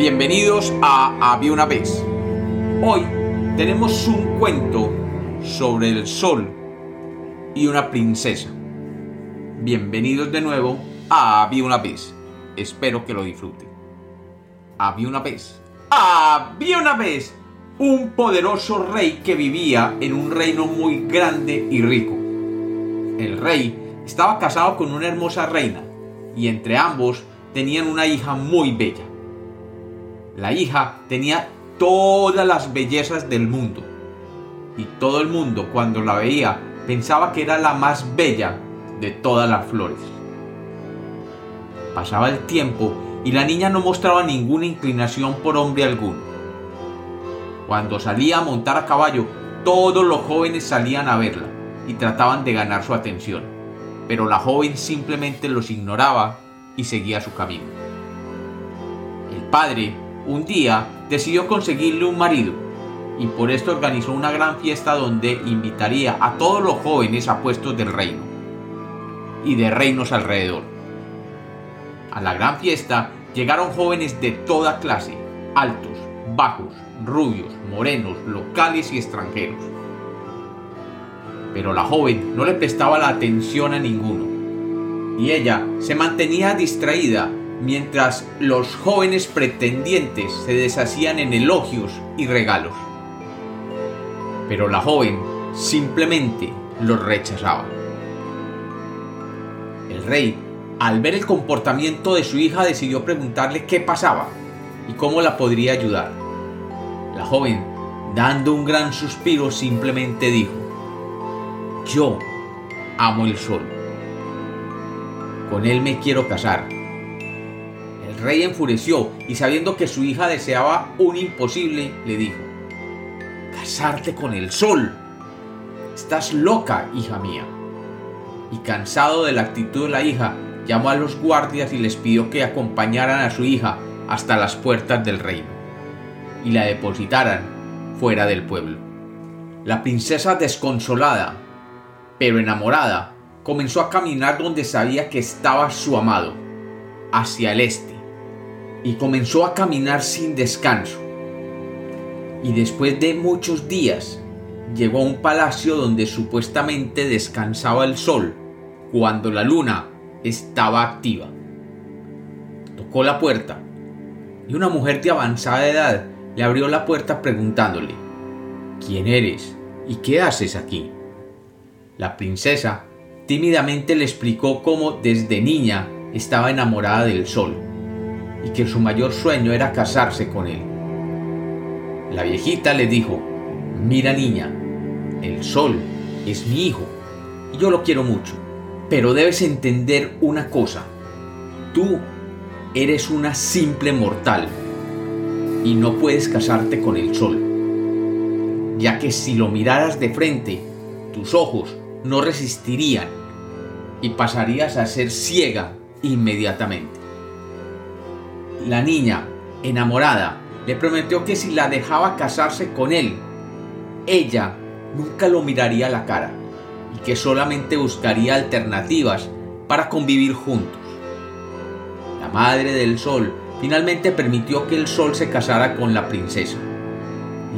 Bienvenidos a Había una vez. Hoy tenemos un cuento sobre el sol y una princesa. Bienvenidos de nuevo a Había una vez. Espero que lo disfruten. Había una vez. Había una vez un poderoso rey que vivía en un reino muy grande y rico. El rey estaba casado con una hermosa reina y entre ambos tenían una hija muy bella. La hija tenía todas las bellezas del mundo y todo el mundo cuando la veía pensaba que era la más bella de todas las flores. Pasaba el tiempo y la niña no mostraba ninguna inclinación por hombre alguno. Cuando salía a montar a caballo, todos los jóvenes salían a verla y trataban de ganar su atención, pero la joven simplemente los ignoraba y seguía su camino. El padre, un día, decidió conseguirle un marido y por esto organizó una gran fiesta donde invitaría a todos los jóvenes a puestos del reino y de reinos alrededor. A la gran fiesta llegaron jóvenes de toda clase, altos, bajos, rubios, morenos, locales y extranjeros. Pero la joven no le prestaba la atención a ninguno y ella se mantenía distraída mientras los jóvenes pretendientes se deshacían en elogios y regalos. Pero la joven simplemente los rechazaba. El rey, al ver el comportamiento de su hija, decidió preguntarle qué pasaba y cómo la podría ayudar. La joven, dando un gran suspiro, simplemente dijo, yo amo el sol con él me quiero casar. Rey enfureció y sabiendo que su hija deseaba un imposible, le dijo, casarte con el sol. Estás loca, hija mía. Y cansado de la actitud de la hija, llamó a los guardias y les pidió que acompañaran a su hija hasta las puertas del reino y la depositaran fuera del pueblo. La princesa desconsolada, pero enamorada, comenzó a caminar donde sabía que estaba su amado, hacia el este, y comenzó a caminar sin descanso. Y después de muchos días, llegó a un palacio donde supuestamente descansaba el sol, cuando la luna estaba activa. Tocó la puerta, y una mujer de avanzada edad le abrió la puerta preguntándole, ¿quién eres y qué haces aquí? La princesa tímidamente le explicó cómo desde niña estaba enamorada del sol y que su mayor sueño era casarse con él. La viejita le dijo, mira niña, el sol es mi hijo y yo lo quiero mucho, pero debes entender una cosa, tú eres una simple mortal y no puedes casarte con el sol, ya que si lo miraras de frente, tus ojos no resistirían y pasarías a ser ciega inmediatamente. La niña, enamorada, le prometió que si la dejaba casarse con él, ella nunca lo miraría a la cara y que solamente buscaría alternativas para convivir juntos. La madre del sol finalmente permitió que el sol se casara con la princesa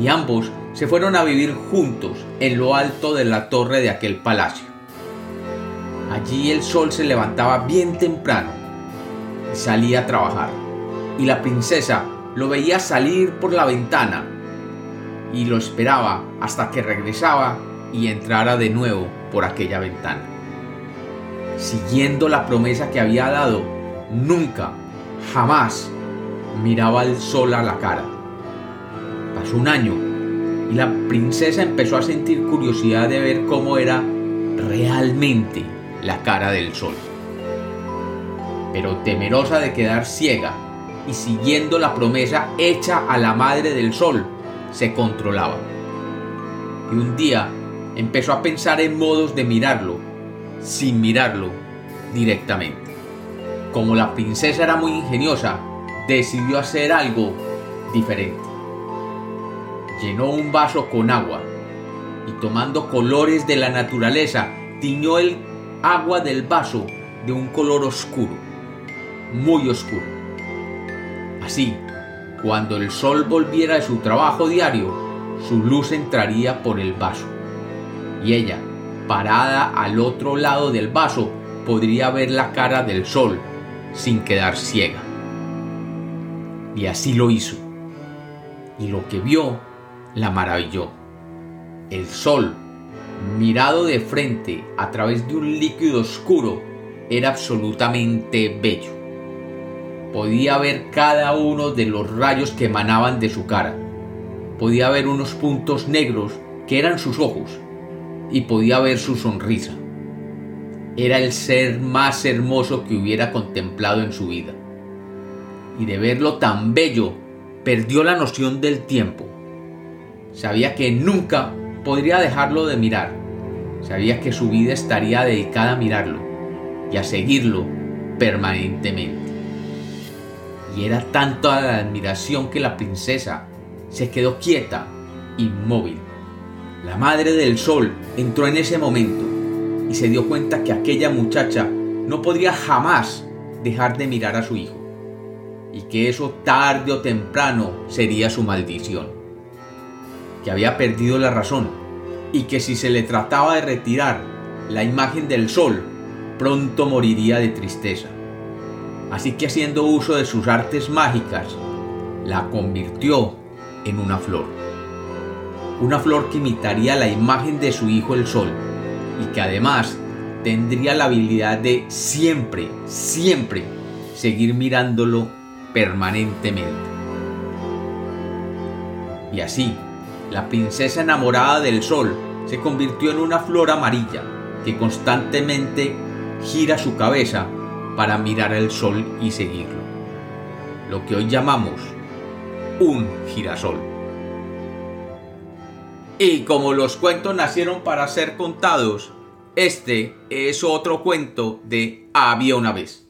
y ambos se fueron a vivir juntos en lo alto de la torre de aquel palacio. Allí el sol se levantaba bien temprano y salía a trabajar. Y la princesa lo veía salir por la ventana y lo esperaba hasta que regresaba y entrara de nuevo por aquella ventana. Siguiendo la promesa que había dado, nunca, jamás miraba el sol a la cara. Pasó un año y la princesa empezó a sentir curiosidad de ver cómo era realmente la cara del sol. Pero temerosa de quedar ciega y siguiendo la promesa hecha a la madre del sol, se controlaba. Y un día empezó a pensar en modos de mirarlo, sin mirarlo directamente. Como la princesa era muy ingeniosa, decidió hacer algo diferente. Llenó un vaso con agua y tomando colores de la naturaleza, tiñó el agua del vaso de un color oscuro, muy oscuro. Así, cuando el sol volviera de su trabajo diario, su luz entraría por el vaso. Y ella, parada al otro lado del vaso, podría ver la cara del sol sin quedar ciega. Y así lo hizo. Y lo que vio la maravilló. El sol, mirado de frente a través de un líquido oscuro, era absolutamente bello. Podía ver cada uno de los rayos que emanaban de su cara. Podía ver unos puntos negros que eran sus ojos y podía ver su sonrisa. Era el ser más hermoso que hubiera contemplado en su vida. Y de verlo tan bello, perdió la noción del tiempo. Sabía que nunca podría dejarlo de mirar. Sabía que su vida estaría dedicada a mirarlo y a seguirlo permanentemente. Y era tanta la admiración que la princesa se quedó quieta, inmóvil. La madre del sol entró en ese momento y se dio cuenta que aquella muchacha no podría jamás dejar de mirar a su hijo y que eso tarde o temprano sería su maldición, que había perdido la razón y que si se le trataba de retirar la imagen del sol, pronto moriría de tristeza. Así que haciendo uso de sus artes mágicas, la convirtió en una flor. Una flor que imitaría la imagen de su hijo el sol y que además tendría la habilidad de siempre, siempre seguir mirándolo permanentemente. Y así, la princesa enamorada del sol se convirtió en una flor amarilla que constantemente gira su cabeza para mirar el sol y seguirlo. Lo que hoy llamamos un girasol. Y como los cuentos nacieron para ser contados, este es otro cuento de Había una vez.